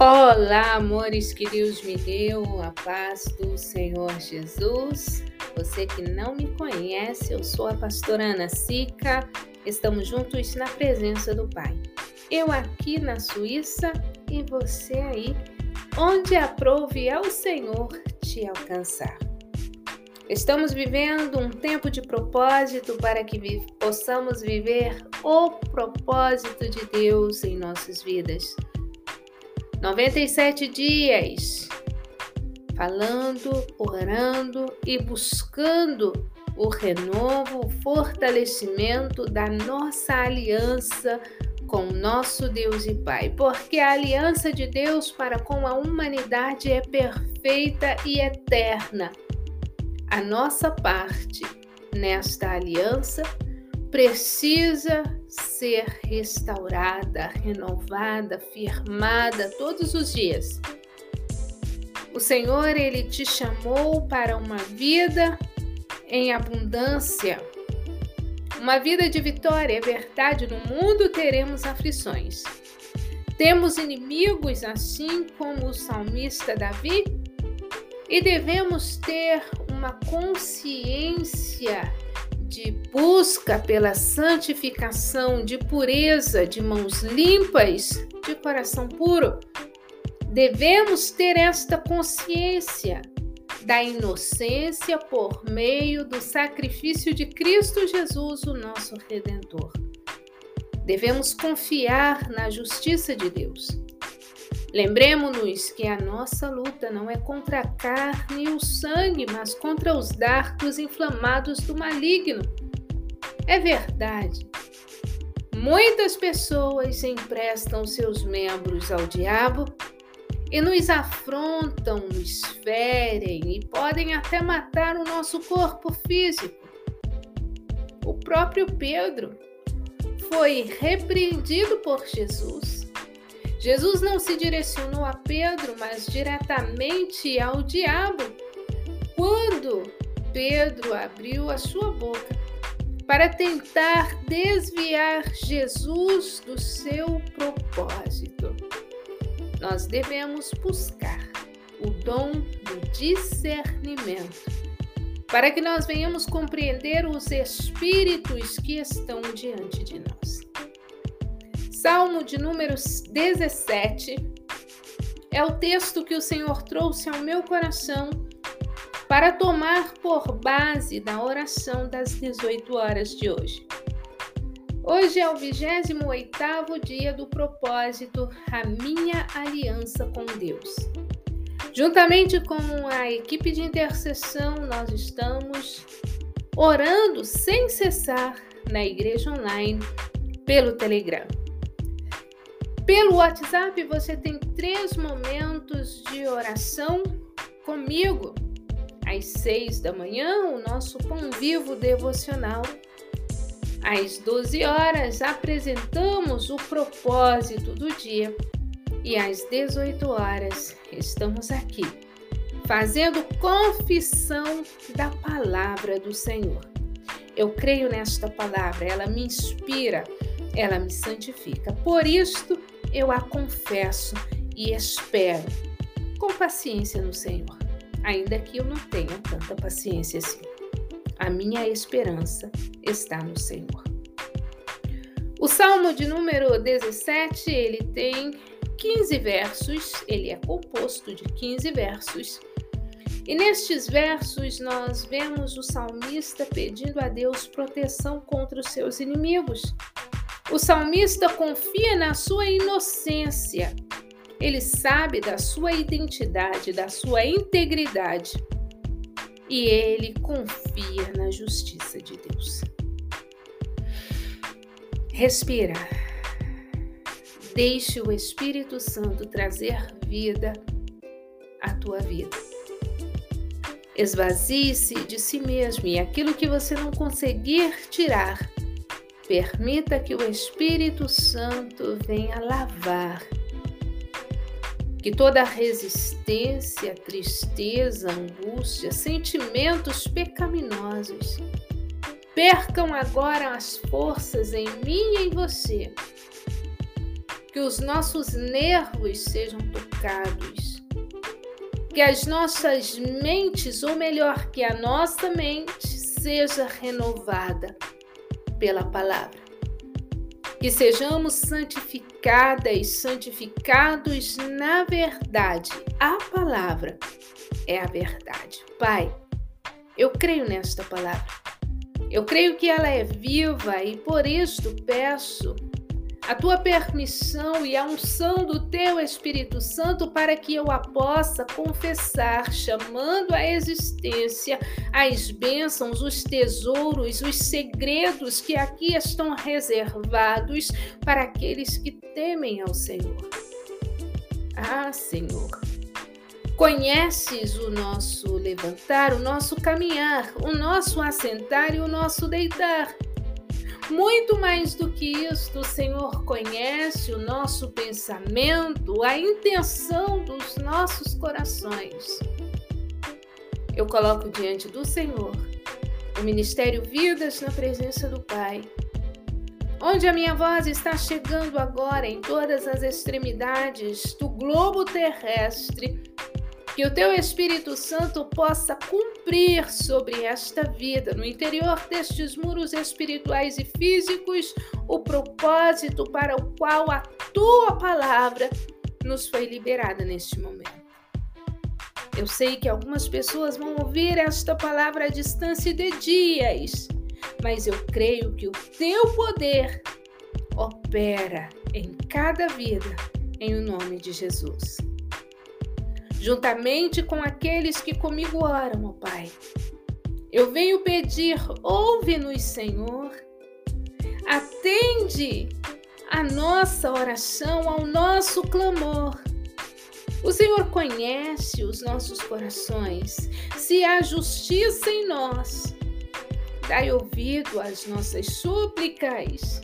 Olá, amores que Deus me deu, a paz do Senhor Jesus. Você que não me conhece, eu sou a pastora Ana Sica. Estamos juntos na presença do Pai. Eu aqui na Suíça e você aí, onde aprove ao Senhor te alcançar. Estamos vivendo um tempo de propósito para que possamos viver o propósito de Deus em nossas vidas. 97 dias falando, orando e buscando o renovo, o fortalecimento da nossa aliança com nosso Deus e Pai, porque a aliança de Deus para com a humanidade é perfeita e eterna. A nossa parte nesta aliança precisa ser restaurada, renovada, firmada todos os dias. O Senhor, ele te chamou para uma vida em abundância, uma vida de vitória. É verdade, no mundo teremos aflições. Temos inimigos, assim como o salmista Davi, e devemos ter uma consciência de busca pela santificação, de pureza, de mãos limpas, de coração puro. Devemos ter esta consciência da inocência por meio do sacrifício de Cristo Jesus, o nosso Redentor. Devemos confiar na justiça de Deus. Lembremos-nos que a nossa luta não é contra a carne e o sangue, mas contra os dardos inflamados do maligno. É verdade. Muitas pessoas emprestam seus membros ao diabo e nos afrontam, nos ferem e podem até matar o nosso corpo físico. O próprio Pedro foi repreendido por Jesus Jesus não se direcionou a Pedro, mas diretamente ao diabo, quando Pedro abriu a sua boca para tentar desviar Jesus do seu propósito. Nós devemos buscar o dom do discernimento para que nós venhamos compreender os espíritos que estão diante de nós. Salmo de número 17 é o texto que o Senhor trouxe ao meu coração para tomar por base da oração das 18 horas de hoje. Hoje é o 28º dia do propósito A Minha Aliança com Deus. Juntamente com a equipe de intercessão, nós estamos orando sem cessar na igreja online pelo Telegram. Pelo WhatsApp você tem três momentos de oração comigo. Às seis da manhã, o nosso Pão Vivo devocional. Às 12 horas, apresentamos o propósito do dia. E às 18 horas, estamos aqui, fazendo confissão da palavra do Senhor. Eu creio nesta palavra, ela me inspira, ela me santifica. Por isto, eu a confesso e espero com paciência no Senhor, ainda que eu não tenha tanta paciência assim. A minha esperança está no Senhor. O Salmo de número 17, ele tem 15 versos, ele é composto de 15 versos. E nestes versos nós vemos o salmista pedindo a Deus proteção contra os seus inimigos. O salmista confia na sua inocência. Ele sabe da sua identidade, da sua integridade. E ele confia na justiça de Deus. Respira. Deixe o Espírito Santo trazer vida à tua vida. Esvazie-se de si mesmo e aquilo que você não conseguir tirar, Permita que o Espírito Santo venha lavar. Que toda resistência, tristeza, angústia, sentimentos pecaminosos percam agora as forças em mim e em você. Que os nossos nervos sejam tocados. Que as nossas mentes, ou melhor, que a nossa mente, seja renovada pela palavra. Que sejamos santificadas, santificados na verdade. A palavra é a verdade. Pai, eu creio nesta palavra. Eu creio que ela é viva e por isto peço a tua permissão e a unção do teu Espírito Santo para que eu a possa confessar, chamando à existência as bênçãos, os tesouros, os segredos que aqui estão reservados para aqueles que temem ao Senhor. Ah, Senhor, conheces o nosso levantar, o nosso caminhar, o nosso assentar e o nosso deitar. Muito mais do que isto, o Senhor conhece o nosso pensamento, a intenção dos nossos corações. Eu coloco diante do Senhor o Ministério Vidas na presença do Pai, onde a minha voz está chegando agora em todas as extremidades do globo terrestre que o teu Espírito Santo possa cumprir sobre esta vida, no interior destes muros espirituais e físicos, o propósito para o qual a tua palavra nos foi liberada neste momento. Eu sei que algumas pessoas vão ouvir esta palavra à distância de dias, mas eu creio que o teu poder opera em cada vida, em o nome de Jesus juntamente com aqueles que comigo oram, ó Pai. Eu venho pedir, ouve-nos, Senhor. Atende a nossa oração, ao nosso clamor. O Senhor conhece os nossos corações. Se há justiça em nós, dai ouvido às nossas súplicas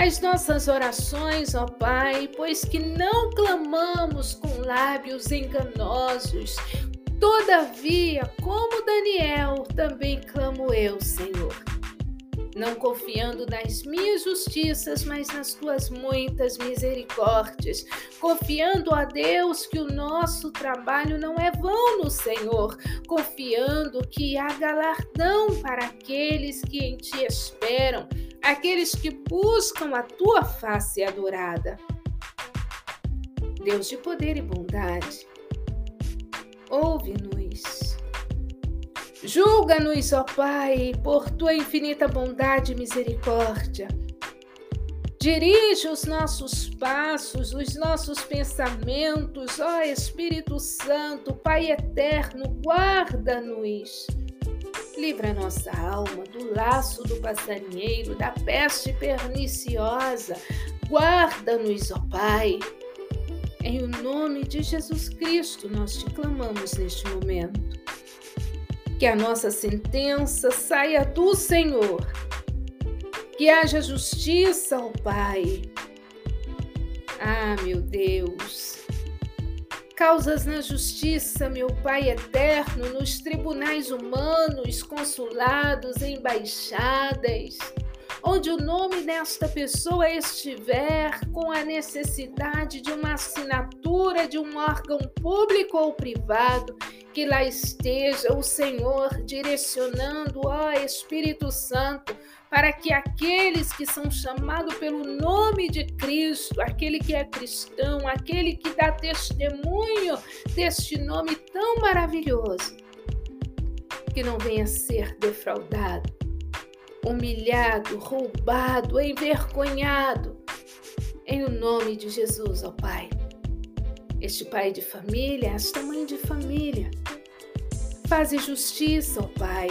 as nossas orações, ó Pai, pois que não clamamos com lábios enganosos. Todavia, como Daniel, também clamo eu, Senhor. Não confiando nas minhas justiças, mas nas tuas muitas misericórdias. Confiando a Deus que o nosso trabalho não é vão no Senhor. Confiando que há galardão para aqueles que em ti esperam aqueles que buscam a tua face adorada. Deus de poder e bondade, ouve-nos. Julga-nos, ó Pai, por tua infinita bondade e misericórdia. Dirige os nossos passos, os nossos pensamentos, ó Espírito Santo, Pai eterno, guarda-nos Livra nossa alma do laço do passarinheiro, da peste perniciosa. Guarda-nos, ó Pai. Em o nome de Jesus Cristo, nós te clamamos neste momento. Que a nossa sentença saia do Senhor. Que haja justiça, ó Pai. Ah, meu Deus causas na justiça, meu Pai eterno, nos tribunais humanos, consulados, embaixadas, onde o nome desta pessoa estiver com a necessidade de uma assinatura de um órgão público ou privado, que lá esteja o Senhor direcionando, ó Espírito Santo, para que aqueles que são chamados pelo nome de Cristo, aquele que é cristão, aquele que dá testemunho deste nome tão maravilhoso, que não venha ser defraudado, humilhado, roubado, envergonhado, em o nome de Jesus, ó Pai. Este pai de família, esta mãe de família, faze justiça, ó Pai.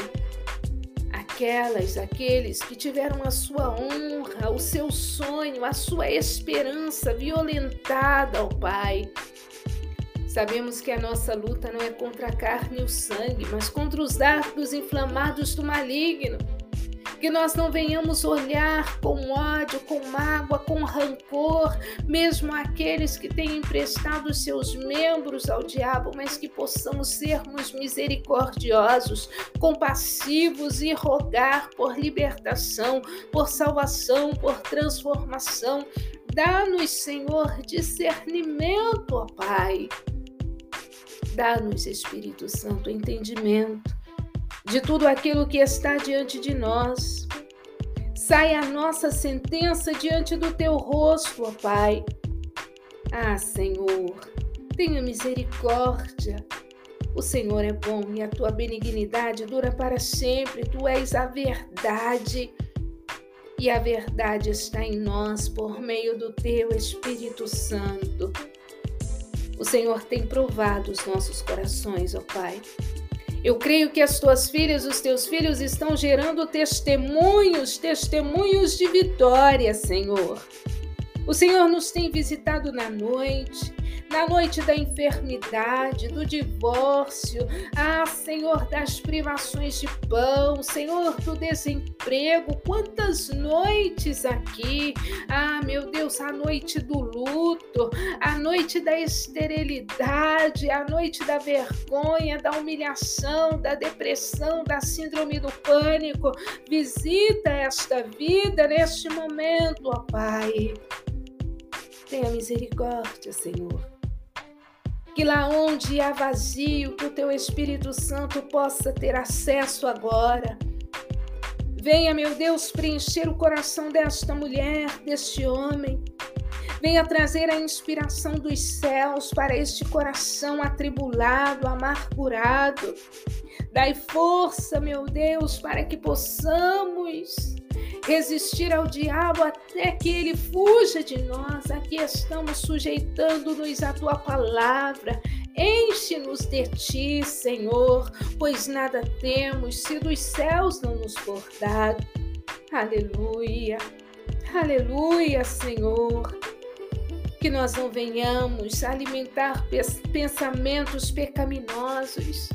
Aquelas, aqueles que tiveram a sua honra, o seu sonho, a sua esperança violentada ao Pai. Sabemos que a nossa luta não é contra a carne e o sangue, mas contra os dardos inflamados do maligno que nós não venhamos olhar com ódio, com mágoa, com rancor, mesmo aqueles que têm emprestado seus membros ao diabo, mas que possamos sermos misericordiosos, compassivos e rogar por libertação, por salvação, por transformação Dá-nos, Senhor, discernimento, ó Pai. Dá-nos, Espírito Santo, entendimento de tudo aquilo que está diante de nós. Sai a nossa sentença diante do teu rosto, ó Pai. Ah, Senhor, tenha misericórdia. O Senhor é bom e a tua benignidade dura para sempre. Tu és a verdade. E a verdade está em nós por meio do teu Espírito Santo. O Senhor tem provado os nossos corações, ó Pai. Eu creio que as tuas filhas, os teus filhos estão gerando testemunhos, testemunhos de vitória, Senhor. O Senhor nos tem visitado na noite, na noite da enfermidade, do divórcio, ah, Senhor, das privações de pão, Senhor, do desemprego. Quantas noites aqui, ah, meu Deus, a noite do luto, a noite da esterilidade, a noite da vergonha, da humilhação, da depressão, da síndrome do pânico. Visita esta vida neste momento, ó Pai. Tenha misericórdia, Senhor que lá onde há vazio, que o teu Espírito Santo possa ter acesso agora. Venha, meu Deus, preencher o coração desta mulher, deste homem. Venha trazer a inspiração dos céus para este coração atribulado, amargurado. Dai força, meu Deus, para que possamos resistir ao diabo até que ele fuja de nós. Aqui estamos sujeitando-nos à tua palavra. Enche-nos de ti, Senhor, pois nada temos se dos céus não nos for dado. Aleluia, aleluia, Senhor. Que nós não venhamos alimentar pensamentos pecaminosos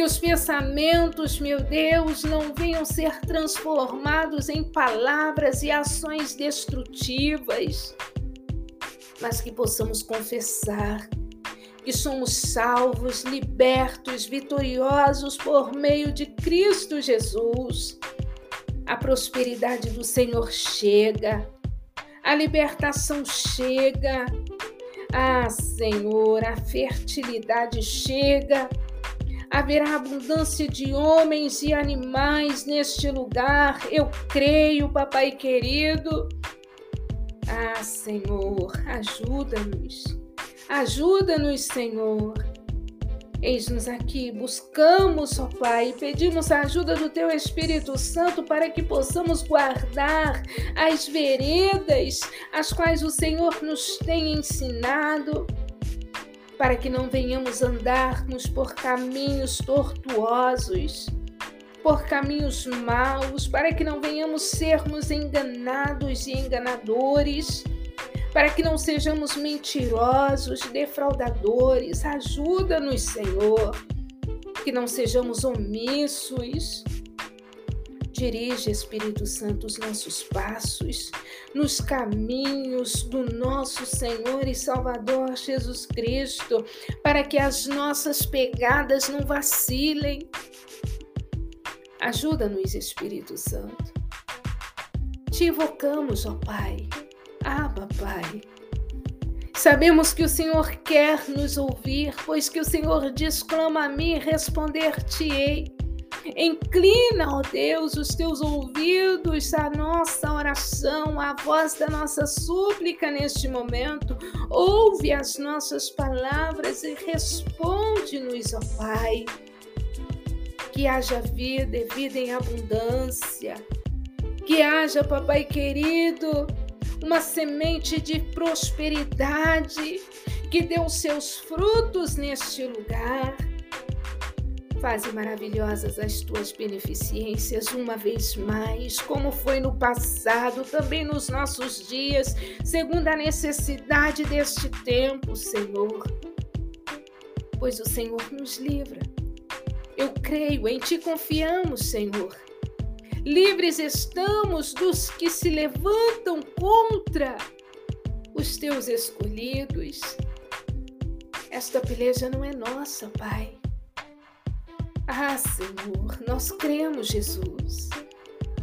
que os pensamentos, meu Deus, não venham ser transformados em palavras e ações destrutivas, mas que possamos confessar que somos salvos, libertos, vitoriosos por meio de Cristo Jesus. A prosperidade do Senhor chega, a libertação chega. Ah, Senhor, a fertilidade chega haverá abundância de homens e animais neste lugar. Eu creio, papai querido. Ah, Senhor, ajuda-nos. Ajuda-nos, Senhor. Eis-nos aqui, buscamos, ó Pai, e pedimos a ajuda do Teu Espírito Santo para que possamos guardar as veredas as quais o Senhor nos tem ensinado para que não venhamos andarmos por caminhos tortuosos, por caminhos maus, para que não venhamos sermos enganados e enganadores, para que não sejamos mentirosos, defraudadores. Ajuda-nos, Senhor, que não sejamos omissos Dirige, Espírito Santo, os nossos passos nos caminhos do nosso Senhor e Salvador Jesus Cristo, para que as nossas pegadas não vacilem. Ajuda-nos, Espírito Santo. Te invocamos, ó Pai. Abba, Pai. Sabemos que o Senhor quer nos ouvir, pois que o Senhor diz: clama a mim responder-te-ei. Inclina, ó Deus, os teus ouvidos à nossa oração, à voz da nossa súplica neste momento. Ouve as nossas palavras e responde-nos, ó Pai. Que haja vida e vida em abundância. Que haja, papai querido, uma semente de prosperidade que dê os seus frutos neste lugar Faze maravilhosas as tuas beneficências uma vez mais, como foi no passado, também nos nossos dias, segundo a necessidade deste tempo, Senhor. Pois o Senhor nos livra. Eu creio, em Ti confiamos, Senhor. Livres estamos dos que se levantam contra os Teus escolhidos. Esta peleja não é nossa, Pai. Ah, Senhor, nós cremos, Jesus.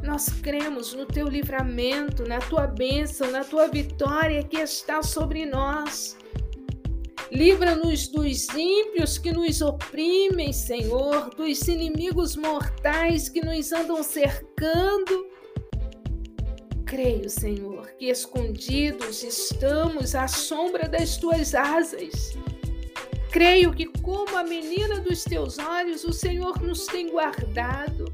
Nós cremos no teu livramento, na tua bênção, na tua vitória que está sobre nós. Livra-nos dos ímpios que nos oprimem, Senhor, dos inimigos mortais que nos andam cercando. Creio, Senhor, que escondidos estamos à sombra das tuas asas. Creio que, como a menina dos teus olhos, o Senhor nos tem guardado.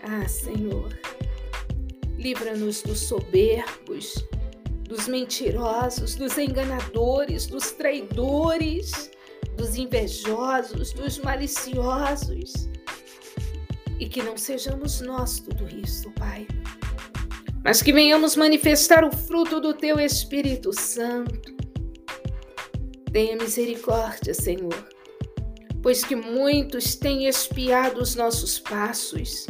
Ah, Senhor, livra-nos dos soberbos, dos mentirosos, dos enganadores, dos traidores, dos invejosos, dos maliciosos. E que não sejamos nós tudo isso, Pai, mas que venhamos manifestar o fruto do Teu Espírito Santo. Tenha misericórdia, Senhor, pois que muitos têm espiado os nossos passos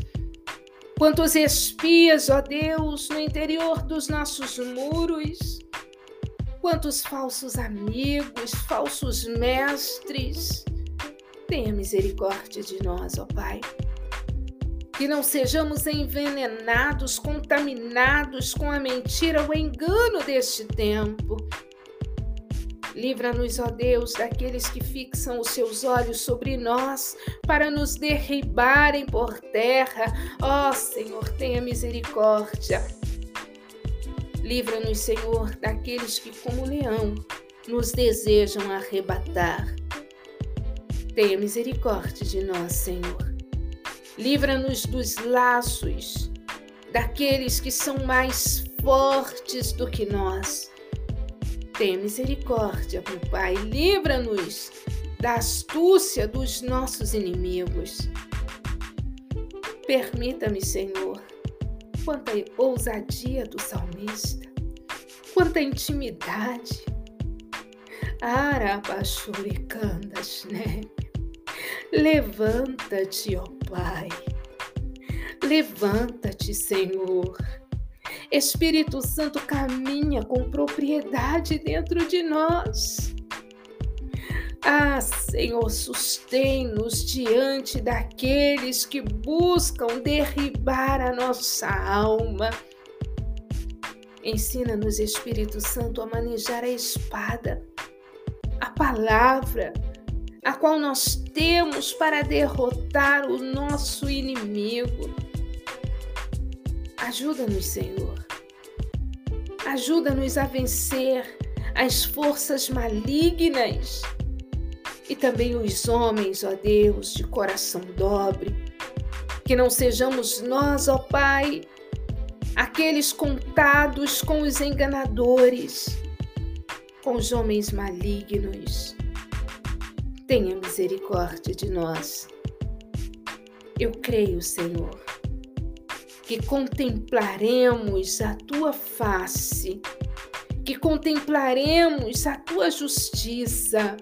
Quantos espias, ó Deus, no interior dos nossos muros. Quantos falsos amigos, falsos mestres. Tenha misericórdia de nós, ó Pai. Que não sejamos envenenados, contaminados com a mentira, o engano deste tempo Livra-nos, ó Deus, daqueles que fixam os seus olhos sobre nós para nos derribarem por terra. Ó Senhor, tenha misericórdia. Livra-nos, Senhor, daqueles que, como leão, nos desejam arrebatar. Tenha misericórdia de nós, Senhor. Livra-nos dos laços daqueles que são mais fortes do que nós Tenha misericórdia, meu Pai, livra-nos da astúcia dos nossos inimigos. Permita-me, Senhor, quanta ousadia do salmista, quanta intimidade. Arabachuricandas, né? Levanta-te, ó Pai. Levanta-te, Senhor. Espírito Santo caminha com propriedade dentro de nós. Ah, Senhor, sustém-nos diante daqueles que buscam derribar a nossa alma. Ensina-nos, Espírito Santo, a manejar a espada, a palavra, a qual nós temos para derrotar o nosso inimigo. Ajuda-nos, Senhor. Ajuda-nos a vencer as forças malignas e também os homens, ó Deus, de coração dobre. Que não sejamos nós, ó Pai, aqueles contados com os enganadores, com os homens malignos. Tenha misericórdia de nós. Eu creio, Senhor, que contemplaremos a tua face, que contemplaremos a tua justiça.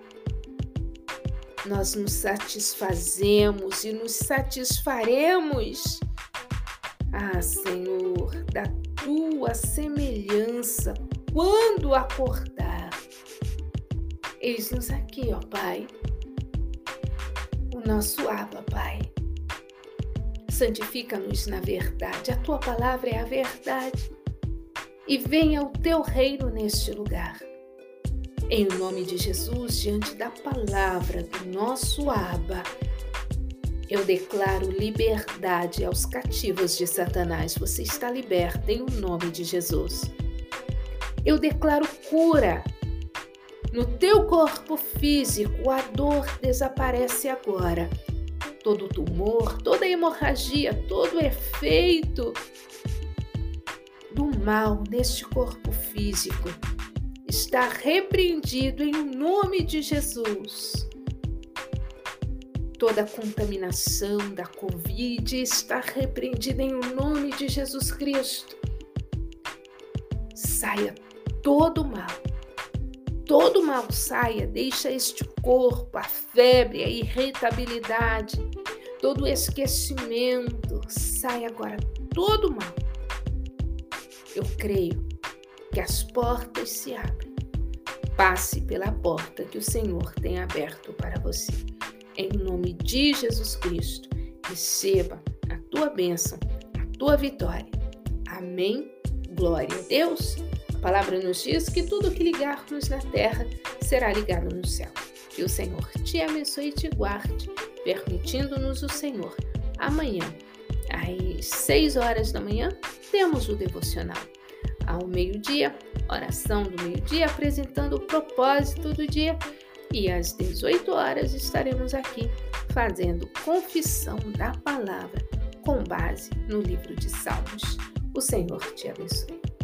Nós nos satisfazemos e nos satisfaremos, ah, Senhor, da tua semelhança quando acordar. Eis-nos aqui, ó Pai, o nosso Abba, Pai santifica-nos na verdade. A tua palavra é a verdade. E venha o teu reino neste lugar. Em nome de Jesus, diante da palavra do nosso Abba, eu declaro liberdade aos cativos de Satanás. Você está liberta em nome de Jesus. Eu declaro cura. No teu corpo físico, a dor desaparece agora todo tumor, toda hemorragia, todo efeito do mal neste corpo físico está repreendido em nome de Jesus. Toda contaminação da Covid está repreendida em nome de Jesus Cristo. Saia todo mal todo mal saia, deixa este corpo, a febre, a irritabilidade, todo o esquecimento, saia agora todo mal. Eu creio que as portas se abrem. Passe pela porta que o Senhor tem aberto para você. Em nome de Jesus Cristo, receba a tua bênção tua vitória. Amém. Glória a Deus. Palavra nos diz que tudo que ligarmos na terra será ligado no céu. Que o Senhor te abençoe e te guarde, permitindo-nos o Senhor. Amanhã, às 6 horas da manhã, temos o devocional. Ao meio-dia, oração do meio-dia, apresentando o propósito do dia. E às 18 horas estaremos aqui fazendo confissão da palavra com base no livro de Salmos. O Senhor te abençoe.